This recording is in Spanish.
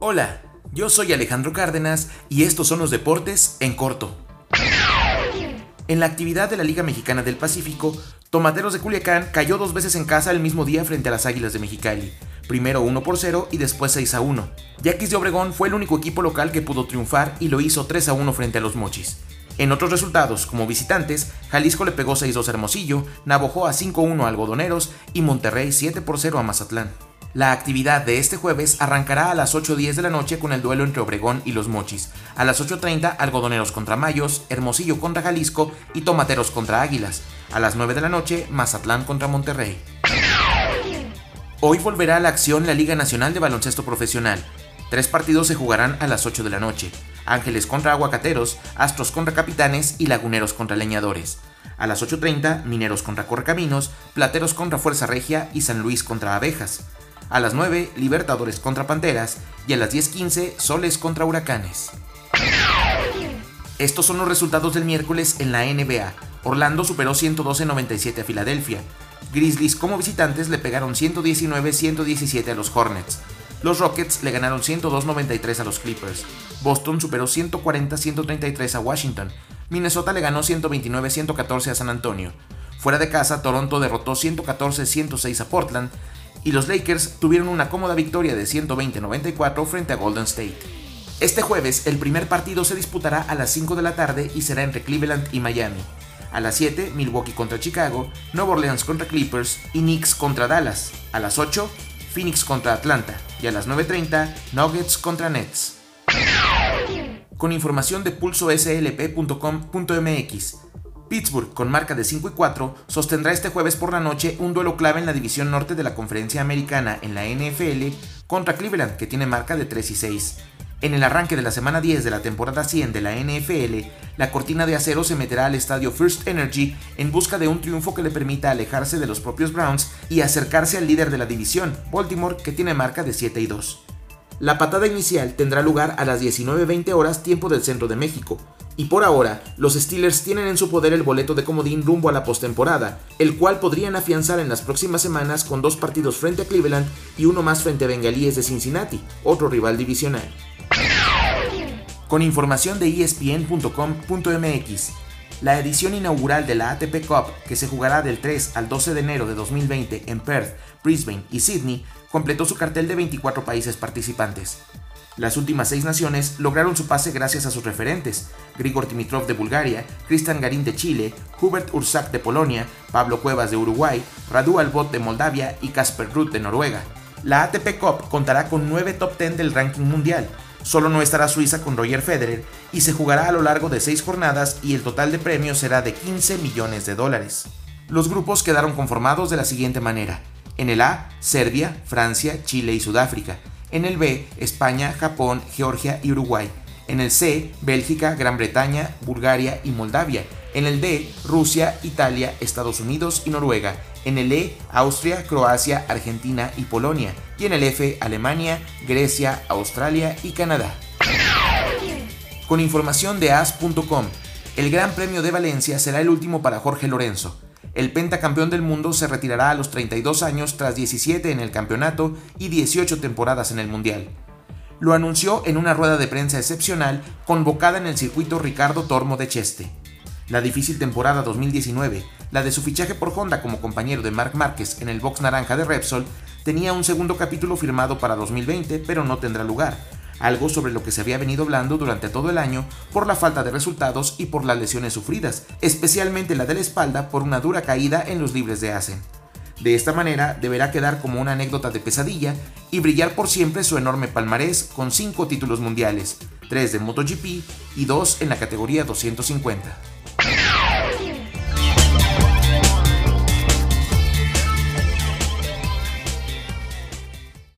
Hola, yo soy Alejandro Cárdenas y estos son los deportes en corto. En la actividad de la Liga Mexicana del Pacífico, Tomateros de Culiacán cayó dos veces en casa el mismo día frente a las Águilas de Mexicali, primero 1 por 0 y después 6 a 1. Yaquis de Obregón fue el único equipo local que pudo triunfar y lo hizo 3 a 1 frente a los Mochis. En otros resultados, como visitantes, Jalisco le pegó 6-2 a Hermosillo, Navojoa 5-1 a Algodoneros y Monterrey 7 por 0 a Mazatlán. La actividad de este jueves arrancará a las 8.10 de la noche con el duelo entre Obregón y los Mochis. A las 8.30 Algodoneros contra Mayos, Hermosillo contra Jalisco y Tomateros contra Águilas. A las 9 de la noche Mazatlán contra Monterrey. Hoy volverá a la acción la Liga Nacional de Baloncesto Profesional. Tres partidos se jugarán a las 8 de la noche. Ángeles contra Aguacateros, Astros contra Capitanes y Laguneros contra Leñadores. A las 8.30, Mineros contra Correcaminos, Plateros contra Fuerza Regia y San Luis contra Abejas. A las 9, Libertadores contra Panteras y a las 10.15, Soles contra Huracanes. Estos son los resultados del miércoles en la NBA. Orlando superó 112-97 a Filadelfia. Grizzlies como visitantes le pegaron 119-117 a los Hornets. Los Rockets le ganaron 102-93 a los Clippers. Boston superó 140-133 a Washington. Minnesota le ganó 129-114 a San Antonio. Fuera de casa, Toronto derrotó 114-106 a Portland y los Lakers tuvieron una cómoda victoria de 120-94 frente a Golden State. Este jueves el primer partido se disputará a las 5 de la tarde y será entre Cleveland y Miami. A las 7, Milwaukee contra Chicago, Nueva Orleans contra Clippers y Knicks contra Dallas. A las 8, Phoenix contra Atlanta. Y a las 9.30, Nuggets contra Nets. Con información de pulsoslp.com.mx. Pittsburgh, con marca de 5 y 4, sostendrá este jueves por la noche un duelo clave en la división norte de la conferencia americana en la NFL contra Cleveland, que tiene marca de 3 y 6. En el arranque de la semana 10 de la temporada 100 de la NFL, la cortina de acero se meterá al estadio First Energy en busca de un triunfo que le permita alejarse de los propios Browns y acercarse al líder de la división, Baltimore, que tiene marca de 7 y 2. La patada inicial tendrá lugar a las 19.20 horas tiempo del centro de México, y por ahora, los Steelers tienen en su poder el boleto de comodín rumbo a la postemporada, el cual podrían afianzar en las próximas semanas con dos partidos frente a Cleveland y uno más frente a Bengalíes de Cincinnati, otro rival divisional. Con información de espn.com.mx, la edición inaugural de la ATP Cup, que se jugará del 3 al 12 de enero de 2020 en Perth, Brisbane y Sydney, completó su cartel de 24 países participantes. Las últimas seis naciones lograron su pase gracias a sus referentes, Grigor Dimitrov de Bulgaria, Cristian Garín de Chile, Hubert Ursak de Polonia, Pablo Cuevas de Uruguay, Radu Albot de Moldavia y Casper Ruth de Noruega. La ATP Cup contará con nueve top 10 del ranking mundial, solo no estará Suiza con Roger Federer y se jugará a lo largo de seis jornadas y el total de premios será de 15 millones de dólares. Los grupos quedaron conformados de la siguiente manera. En el A, Serbia, Francia, Chile y Sudáfrica. En el B, España, Japón, Georgia y Uruguay. En el C, Bélgica, Gran Bretaña, Bulgaria y Moldavia. En el D, Rusia, Italia, Estados Unidos y Noruega. En el E, Austria, Croacia, Argentina y Polonia. Y en el F, Alemania, Grecia, Australia y Canadá. Con información de as.com, el Gran Premio de Valencia será el último para Jorge Lorenzo. El pentacampeón del mundo se retirará a los 32 años tras 17 en el campeonato y 18 temporadas en el Mundial. Lo anunció en una rueda de prensa excepcional convocada en el circuito Ricardo Tormo de Cheste. La difícil temporada 2019, la de su fichaje por Honda como compañero de Marc Márquez en el box naranja de Repsol, tenía un segundo capítulo firmado para 2020, pero no tendrá lugar, algo sobre lo que se había venido hablando durante todo el año por la falta de resultados y por las lesiones sufridas, especialmente la de la espalda por una dura caída en los libres de Asen. De esta manera deberá quedar como una anécdota de pesadilla y brillar por siempre su enorme palmarés con 5 títulos mundiales, 3 de MotoGP y 2 en la categoría 250.